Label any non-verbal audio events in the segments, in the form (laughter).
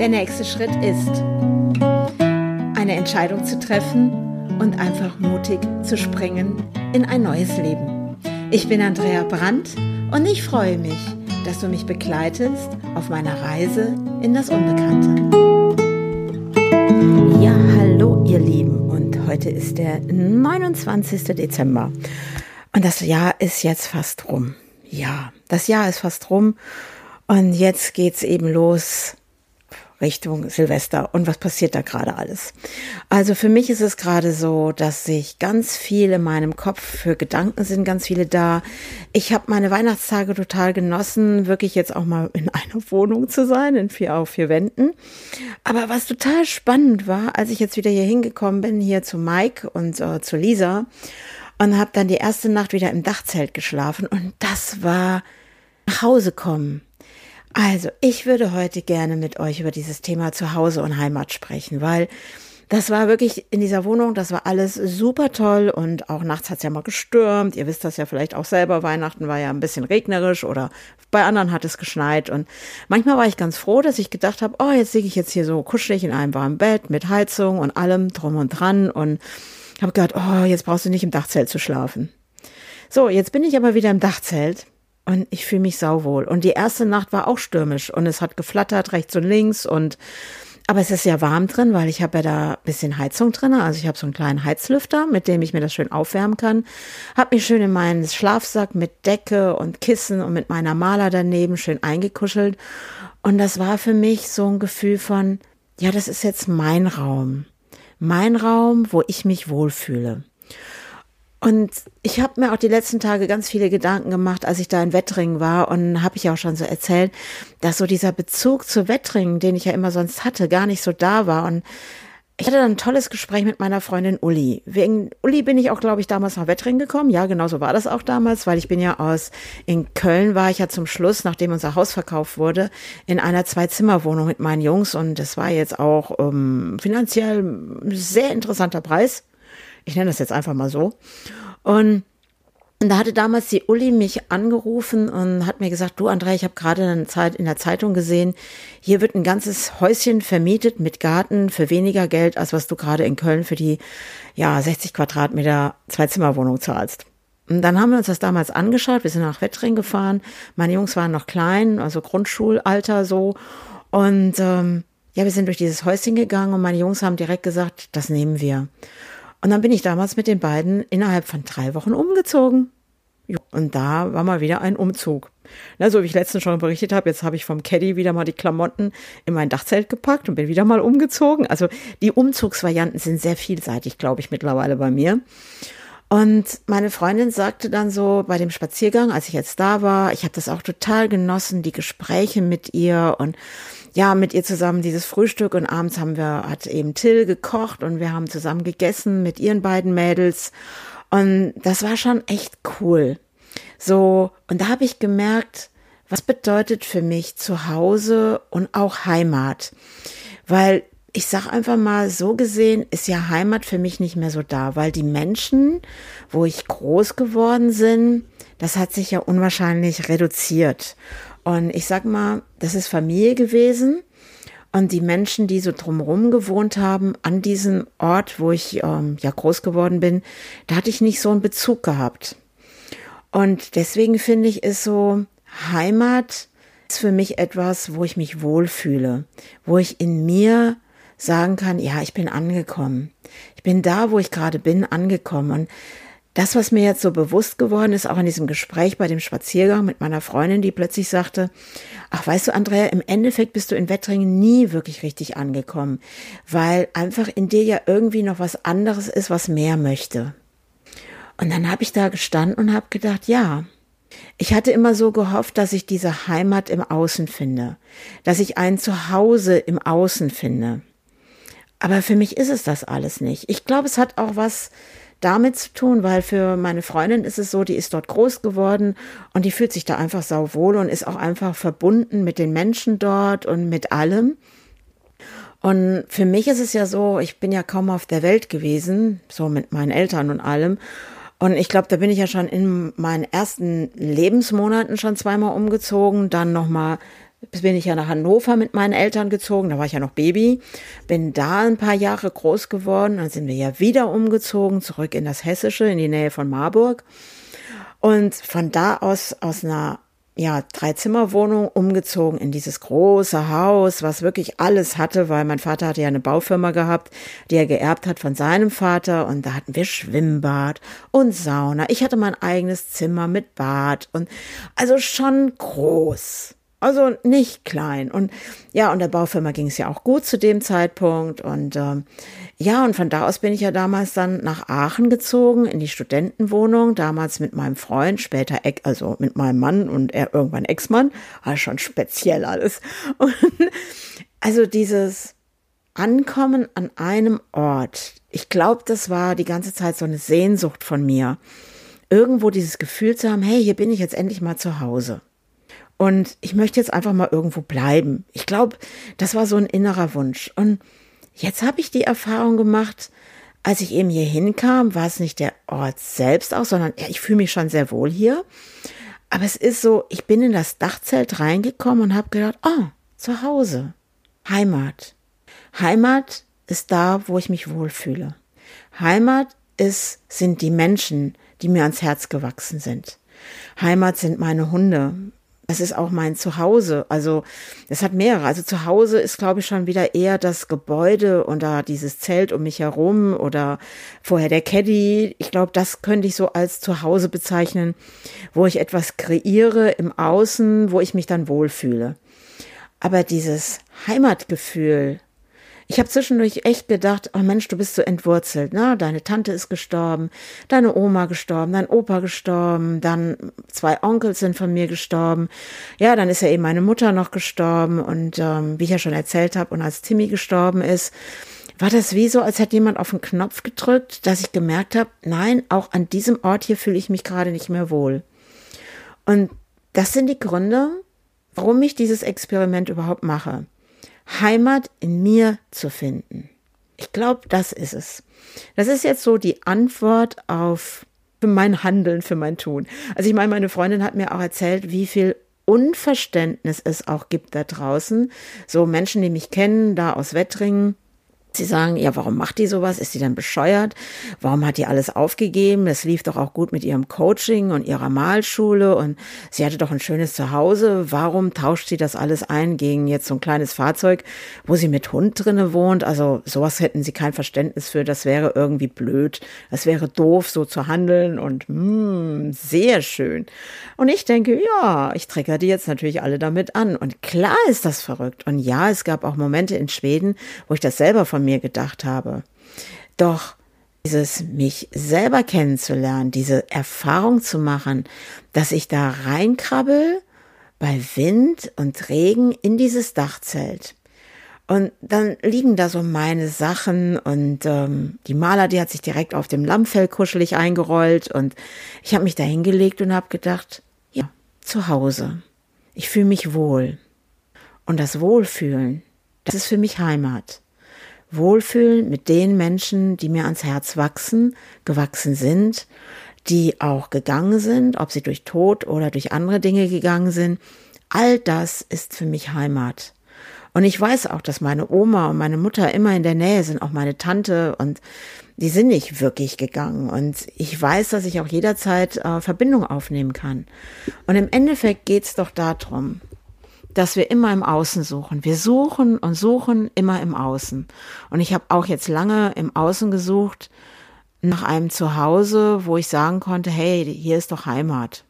Der nächste Schritt ist, eine Entscheidung zu treffen und einfach mutig zu springen in ein neues Leben. Ich bin Andrea Brandt und ich freue mich, dass du mich begleitest auf meiner Reise in das Unbekannte. Ja, hallo ihr Lieben und heute ist der 29. Dezember und das Jahr ist jetzt fast rum. Ja, das Jahr ist fast rum und jetzt geht's eben los Richtung Silvester. Und was passiert da gerade alles? Also für mich ist es gerade so, dass sich ganz viel in meinem Kopf für Gedanken sind, ganz viele da. Ich habe meine Weihnachtstage total genossen, wirklich jetzt auch mal in (laughs) einer Wohnung zu sein, in vier auf vier Wänden. Aber was total spannend war, als ich jetzt wieder hier hingekommen bin, hier zu Mike und äh, zu Lisa und habe dann die erste Nacht wieder im Dachzelt geschlafen und das war nach Hause kommen also, ich würde heute gerne mit euch über dieses Thema Zuhause und Heimat sprechen, weil das war wirklich in dieser Wohnung, das war alles super toll und auch nachts hat es ja mal gestürmt. Ihr wisst das ja vielleicht auch selber, Weihnachten war ja ein bisschen regnerisch oder bei anderen hat es geschneit und manchmal war ich ganz froh, dass ich gedacht habe, oh, jetzt liege ich jetzt hier so kuschelig in einem warmen Bett mit Heizung und allem drum und dran und habe gedacht, oh, jetzt brauchst du nicht im Dachzelt zu schlafen. So, jetzt bin ich aber wieder im Dachzelt und ich fühle mich sauwohl. Und die erste Nacht war auch stürmisch und es hat geflattert rechts und links und aber es ist ja warm drin, weil ich habe ja da bisschen Heizung drin. Also ich habe so einen kleinen Heizlüfter, mit dem ich mir das schön aufwärmen kann. Hab mich schön in meinen Schlafsack mit Decke und Kissen und mit meiner Maler daneben schön eingekuschelt. Und das war für mich so ein Gefühl von, ja, das ist jetzt mein Raum. Mein Raum, wo ich mich wohlfühle. Und ich habe mir auch die letzten Tage ganz viele Gedanken gemacht, als ich da in Wettringen war und habe ich auch schon so erzählt, dass so dieser Bezug zu Wettringen, den ich ja immer sonst hatte, gar nicht so da war. Und ich hatte dann ein tolles Gespräch mit meiner Freundin Uli. Wegen Uli bin ich auch, glaube ich, damals nach Wettringen gekommen. Ja, genau so war das auch damals, weil ich bin ja aus, in Köln war ich ja zum Schluss, nachdem unser Haus verkauft wurde, in einer Zwei-Zimmer-Wohnung mit meinen Jungs und das war jetzt auch ähm, finanziell ein sehr interessanter Preis ich nenne das jetzt einfach mal so. Und da hatte damals die Uli mich angerufen und hat mir gesagt, du André, ich habe gerade in der Zeitung gesehen, hier wird ein ganzes Häuschen vermietet mit Garten für weniger Geld, als was du gerade in Köln für die ja 60 Quadratmeter Zweizimmerwohnung zahlst. Und dann haben wir uns das damals angeschaut, wir sind nach Wettring gefahren, meine Jungs waren noch klein, also Grundschulalter so. Und ähm, ja, wir sind durch dieses Häuschen gegangen und meine Jungs haben direkt gesagt, das nehmen wir. Und dann bin ich damals mit den beiden innerhalb von drei Wochen umgezogen. Und da war mal wieder ein Umzug. Na, so wie ich letztens schon berichtet habe, jetzt habe ich vom Caddy wieder mal die Klamotten in mein Dachzelt gepackt und bin wieder mal umgezogen. Also die Umzugsvarianten sind sehr vielseitig, glaube ich, mittlerweile bei mir. Und meine Freundin sagte dann so bei dem Spaziergang, als ich jetzt da war, ich habe das auch total genossen, die Gespräche mit ihr und ja, mit ihr zusammen dieses Frühstück und abends haben wir, hat eben Till gekocht und wir haben zusammen gegessen mit ihren beiden Mädels. Und das war schon echt cool. So, und da habe ich gemerkt, was bedeutet für mich Zuhause und auch Heimat. Weil ich sag einfach mal, so gesehen ist ja Heimat für mich nicht mehr so da, weil die Menschen, wo ich groß geworden bin, das hat sich ja unwahrscheinlich reduziert. Und ich sag mal, das ist Familie gewesen. Und die Menschen, die so drumherum gewohnt haben, an diesem Ort, wo ich ähm, ja groß geworden bin, da hatte ich nicht so einen Bezug gehabt. Und deswegen finde ich, ist so Heimat ist für mich etwas, wo ich mich wohlfühle, wo ich in mir sagen kann, ja, ich bin angekommen. Ich bin da, wo ich gerade bin, angekommen. Und das, was mir jetzt so bewusst geworden ist, auch in diesem Gespräch bei dem Spaziergang mit meiner Freundin, die plötzlich sagte, ach weißt du, Andrea, im Endeffekt bist du in Wettringen nie wirklich richtig angekommen, weil einfach in dir ja irgendwie noch was anderes ist, was mehr möchte. Und dann habe ich da gestanden und habe gedacht, ja, ich hatte immer so gehofft, dass ich diese Heimat im Außen finde, dass ich ein Zuhause im Außen finde. Aber für mich ist es das alles nicht. Ich glaube, es hat auch was damit zu tun, weil für meine Freundin ist es so, die ist dort groß geworden und die fühlt sich da einfach sauwohl und ist auch einfach verbunden mit den Menschen dort und mit allem. Und für mich ist es ja so, ich bin ja kaum auf der Welt gewesen, so mit meinen Eltern und allem. Und ich glaube, da bin ich ja schon in meinen ersten Lebensmonaten schon zweimal umgezogen, dann nochmal bin ich ja nach Hannover mit meinen Eltern gezogen, da war ich ja noch Baby, bin da ein paar Jahre groß geworden, dann sind wir ja wieder umgezogen, zurück in das Hessische, in die Nähe von Marburg. Und von da aus, aus einer ja, Dreizimmerwohnung umgezogen in dieses große Haus, was wirklich alles hatte, weil mein Vater hatte ja eine Baufirma gehabt, die er geerbt hat von seinem Vater und da hatten wir Schwimmbad und Sauna. Ich hatte mein eigenes Zimmer mit Bad und also schon groß. Also nicht klein. Und ja, und der Baufirma ging es ja auch gut zu dem Zeitpunkt. Und ähm, ja, und von da aus bin ich ja damals dann nach Aachen gezogen, in die Studentenwohnung, damals mit meinem Freund, später, also mit meinem Mann und er irgendwann Ex-Mann. War schon speziell alles. (laughs) Und also dieses Ankommen an einem Ort, ich glaube, das war die ganze Zeit so eine Sehnsucht von mir. Irgendwo dieses Gefühl zu haben, hey, hier bin ich jetzt endlich mal zu Hause. Und ich möchte jetzt einfach mal irgendwo bleiben. Ich glaube, das war so ein innerer Wunsch. Und jetzt habe ich die Erfahrung gemacht, als ich eben hier hinkam, war es nicht der Ort selbst auch, sondern ja, ich fühle mich schon sehr wohl hier. Aber es ist so, ich bin in das Dachzelt reingekommen und habe gedacht, oh, zu Hause, Heimat. Heimat ist da, wo ich mich wohlfühle. Heimat ist, sind die Menschen, die mir ans Herz gewachsen sind. Heimat sind meine Hunde, das ist auch mein Zuhause. Also es hat mehrere. Also Zuhause ist, glaube ich, schon wieder eher das Gebäude und da dieses Zelt um mich herum oder vorher der Caddy. Ich glaube, das könnte ich so als Zuhause bezeichnen, wo ich etwas kreiere im Außen, wo ich mich dann wohlfühle. Aber dieses Heimatgefühl, ich habe zwischendurch echt gedacht, oh Mensch, du bist so entwurzelt, ne? Deine Tante ist gestorben, deine Oma gestorben, dein Opa gestorben, dann zwei Onkels sind von mir gestorben. Ja, dann ist ja eben meine Mutter noch gestorben und ähm, wie ich ja schon erzählt habe, und als Timmy gestorben ist, war das wie so, als hätte jemand auf den Knopf gedrückt, dass ich gemerkt habe, nein, auch an diesem Ort hier fühle ich mich gerade nicht mehr wohl. Und das sind die Gründe, warum ich dieses Experiment überhaupt mache. Heimat in mir zu finden. Ich glaube, das ist es. Das ist jetzt so die Antwort auf mein Handeln, für mein Tun. Also ich meine, meine Freundin hat mir auch erzählt, wie viel Unverständnis es auch gibt da draußen. So Menschen, die mich kennen, da aus Wettringen, Sie sagen, ja, warum macht die sowas? Ist sie denn bescheuert? Warum hat die alles aufgegeben? Das lief doch auch gut mit ihrem Coaching und ihrer Malschule und sie hatte doch ein schönes Zuhause. Warum tauscht sie das alles ein gegen jetzt so ein kleines Fahrzeug, wo sie mit Hund drinne wohnt? Also sowas hätten sie kein Verständnis für. Das wäre irgendwie blöd. Das wäre doof, so zu handeln und mm, sehr schön. Und ich denke, ja, ich trigger die jetzt natürlich alle damit an. Und klar ist das verrückt. Und ja, es gab auch Momente in Schweden, wo ich das selber von von mir gedacht habe. Doch dieses mich selber kennenzulernen, diese Erfahrung zu machen, dass ich da reinkrabbel bei Wind und Regen in dieses Dachzelt. Und dann liegen da so meine Sachen und ähm, die Maler, die hat sich direkt auf dem Lammfell kuschelig eingerollt und ich habe mich da hingelegt und habe gedacht, ja, zu Hause. Ich fühle mich wohl. Und das Wohlfühlen, das ist für mich Heimat. Wohlfühlen mit den Menschen, die mir ans Herz wachsen, gewachsen sind, die auch gegangen sind, ob sie durch Tod oder durch andere Dinge gegangen sind. All das ist für mich Heimat. Und ich weiß auch, dass meine Oma und meine Mutter immer in der Nähe sind, auch meine Tante und die sind nicht wirklich gegangen. Und ich weiß, dass ich auch jederzeit äh, Verbindung aufnehmen kann. Und im Endeffekt geht's doch darum, dass wir immer im Außen suchen. Wir suchen und suchen immer im Außen. Und ich habe auch jetzt lange im Außen gesucht nach einem Zuhause, wo ich sagen konnte, hey, hier ist doch Heimat.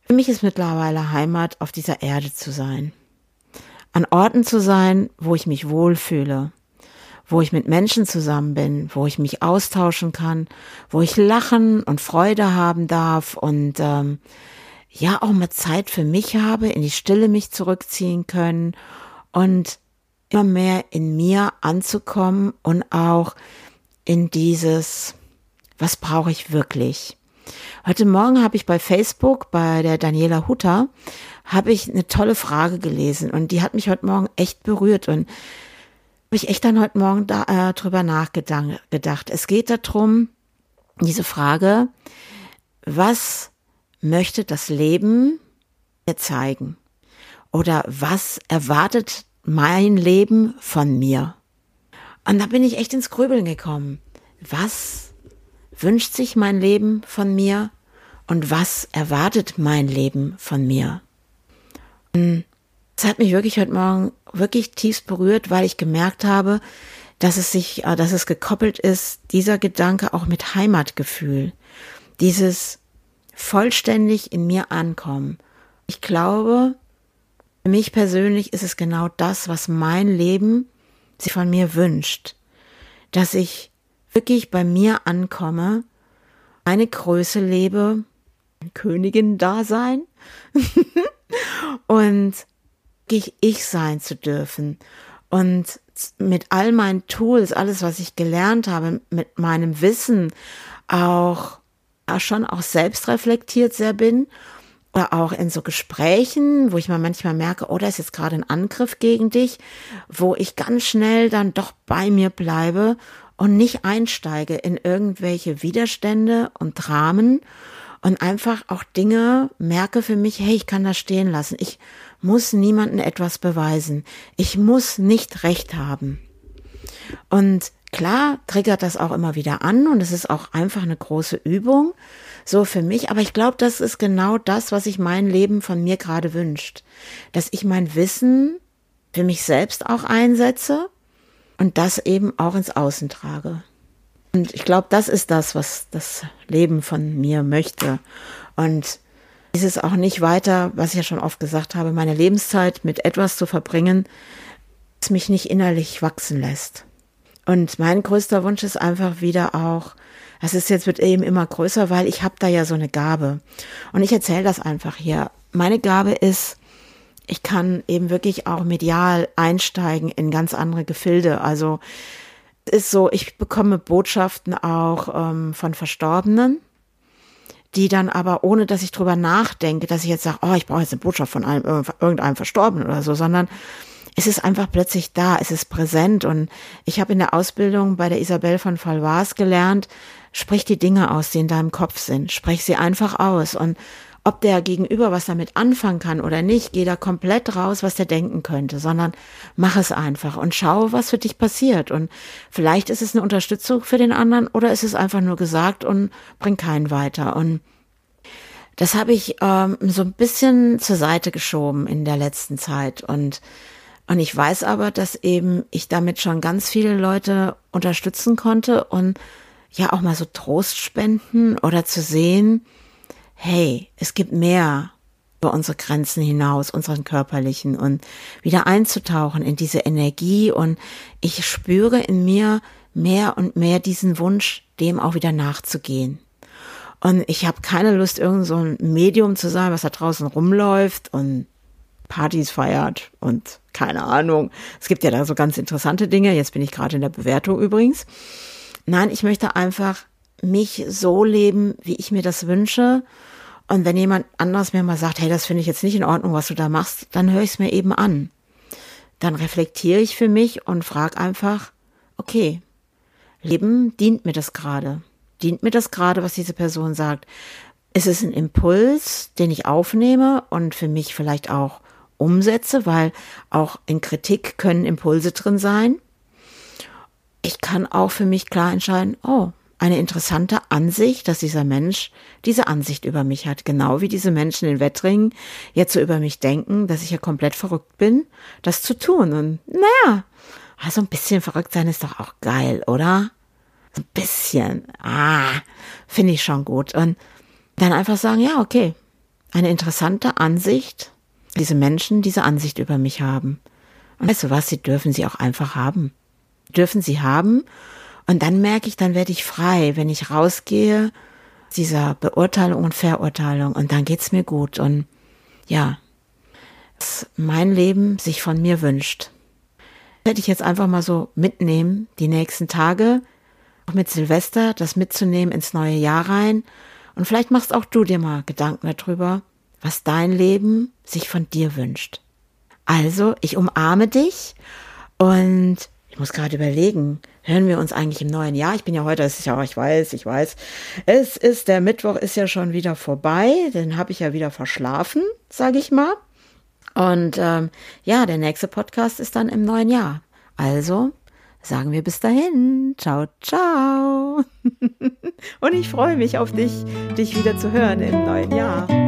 Für mich ist mittlerweile Heimat, auf dieser Erde zu sein. An Orten zu sein, wo ich mich wohlfühle, wo ich mit Menschen zusammen bin, wo ich mich austauschen kann, wo ich lachen und Freude haben darf und ähm, ja auch mal Zeit für mich habe, in die Stille mich zurückziehen können und immer mehr in mir anzukommen und auch in dieses, was brauche ich wirklich? Heute Morgen habe ich bei Facebook bei der Daniela Hutter habe ich eine tolle Frage gelesen und die hat mich heute Morgen echt berührt und habe ich echt dann heute Morgen da, äh, drüber nachgedacht. Es geht darum, diese Frage, was möchte das Leben mir zeigen. Oder was erwartet mein Leben von mir? Und da bin ich echt ins Grübeln gekommen. Was wünscht sich mein Leben von mir und was erwartet mein Leben von mir? Das hat mich wirklich heute Morgen wirklich tiefst berührt, weil ich gemerkt habe, dass es sich, äh, dass es gekoppelt ist, dieser Gedanke auch mit Heimatgefühl. Dieses vollständig in mir ankommen. Ich glaube, für mich persönlich ist es genau das, was mein Leben sich von mir wünscht. Dass ich wirklich bei mir ankomme, eine Größe lebe, Königin-Dasein (laughs) und ich sein zu dürfen und mit all meinen Tools, alles, was ich gelernt habe, mit meinem Wissen auch schon auch selbst reflektiert sehr bin oder auch in so Gesprächen, wo ich mal manchmal merke, oh, da ist jetzt gerade ein Angriff gegen dich, wo ich ganz schnell dann doch bei mir bleibe und nicht einsteige in irgendwelche Widerstände und Dramen und einfach auch Dinge merke für mich, hey, ich kann das stehen lassen. Ich muss niemandem etwas beweisen. Ich muss nicht recht haben. Und klar triggert das auch immer wieder an und es ist auch einfach eine große Übung, so für mich. Aber ich glaube, das ist genau das, was sich mein Leben von mir gerade wünscht. Dass ich mein Wissen für mich selbst auch einsetze und das eben auch ins Außen trage. Und ich glaube, das ist das, was das Leben von mir möchte. Und ist es auch nicht weiter, was ich ja schon oft gesagt habe, meine Lebenszeit mit etwas zu verbringen, das mich nicht innerlich wachsen lässt. Und mein größter Wunsch ist einfach wieder auch, das ist jetzt wird eben immer größer, weil ich habe da ja so eine Gabe. Und ich erzähle das einfach hier. Meine Gabe ist, ich kann eben wirklich auch medial einsteigen in ganz andere Gefilde. Also ist so, ich bekomme Botschaften auch ähm, von Verstorbenen, die dann aber, ohne dass ich drüber nachdenke, dass ich jetzt sage, oh, ich brauche jetzt eine Botschaft von einem, irgendeinem Verstorbenen oder so, sondern es ist einfach plötzlich da, es ist präsent. Und ich habe in der Ausbildung bei der Isabel von Falvars gelernt, sprich die Dinge aus, die in deinem Kopf sind. Sprich sie einfach aus. Und ob der Gegenüber was damit anfangen kann oder nicht, geh da komplett raus, was der denken könnte, sondern mach es einfach und schau, was für dich passiert. Und vielleicht ist es eine Unterstützung für den anderen oder ist es einfach nur gesagt und bringt keinen weiter. Und das habe ich ähm, so ein bisschen zur Seite geschoben in der letzten Zeit und und ich weiß aber, dass eben ich damit schon ganz viele Leute unterstützen konnte und ja auch mal so Trost spenden oder zu sehen, hey, es gibt mehr über unsere Grenzen hinaus, unseren körperlichen und wieder einzutauchen in diese Energie und ich spüre in mir mehr und mehr diesen Wunsch, dem auch wieder nachzugehen. Und ich habe keine Lust, irgend so ein Medium zu sein, was da draußen rumläuft und Partys feiert und keine Ahnung. Es gibt ja da so ganz interessante Dinge. Jetzt bin ich gerade in der Bewertung übrigens. Nein, ich möchte einfach mich so leben, wie ich mir das wünsche. Und wenn jemand anders mir mal sagt, hey, das finde ich jetzt nicht in Ordnung, was du da machst, dann höre ich es mir eben an. Dann reflektiere ich für mich und frage einfach, okay, Leben dient mir das gerade? Dient mir das gerade, was diese Person sagt? Ist es ein Impuls, den ich aufnehme und für mich vielleicht auch umsetze, weil auch in Kritik können Impulse drin sein? Ich kann auch für mich klar entscheiden, oh, eine interessante Ansicht, dass dieser Mensch diese Ansicht über mich hat. Genau wie diese Menschen in Wettringen jetzt so über mich denken, dass ich ja komplett verrückt bin, das zu tun. Und naja, also ein bisschen verrückt sein ist doch auch geil, oder? Ein bisschen. Ah, finde ich schon gut. Und dann einfach sagen, ja, okay, eine interessante Ansicht, diese Menschen diese Ansicht über mich haben. Und weißt du was, sie dürfen sie auch einfach haben. Dürfen sie haben und dann merke ich, dann werde ich frei, wenn ich rausgehe, dieser Beurteilung und Verurteilung. Und dann geht's mir gut. Und ja, was mein Leben sich von mir wünscht. Werde ich jetzt einfach mal so mitnehmen, die nächsten Tage, auch mit Silvester, das mitzunehmen ins neue Jahr rein. Und vielleicht machst auch du dir mal Gedanken darüber, was dein Leben sich von dir wünscht. Also, ich umarme dich und ich muss gerade überlegen, hören wir uns eigentlich im neuen Jahr? Ich bin ja heute, es ist ja, ich weiß, ich weiß, es ist, der Mittwoch ist ja schon wieder vorbei, den habe ich ja wieder verschlafen, sage ich mal. Und ähm, ja, der nächste Podcast ist dann im neuen Jahr. Also sagen wir bis dahin. Ciao, ciao. (laughs) Und ich freue mich auf dich, dich wieder zu hören im neuen Jahr.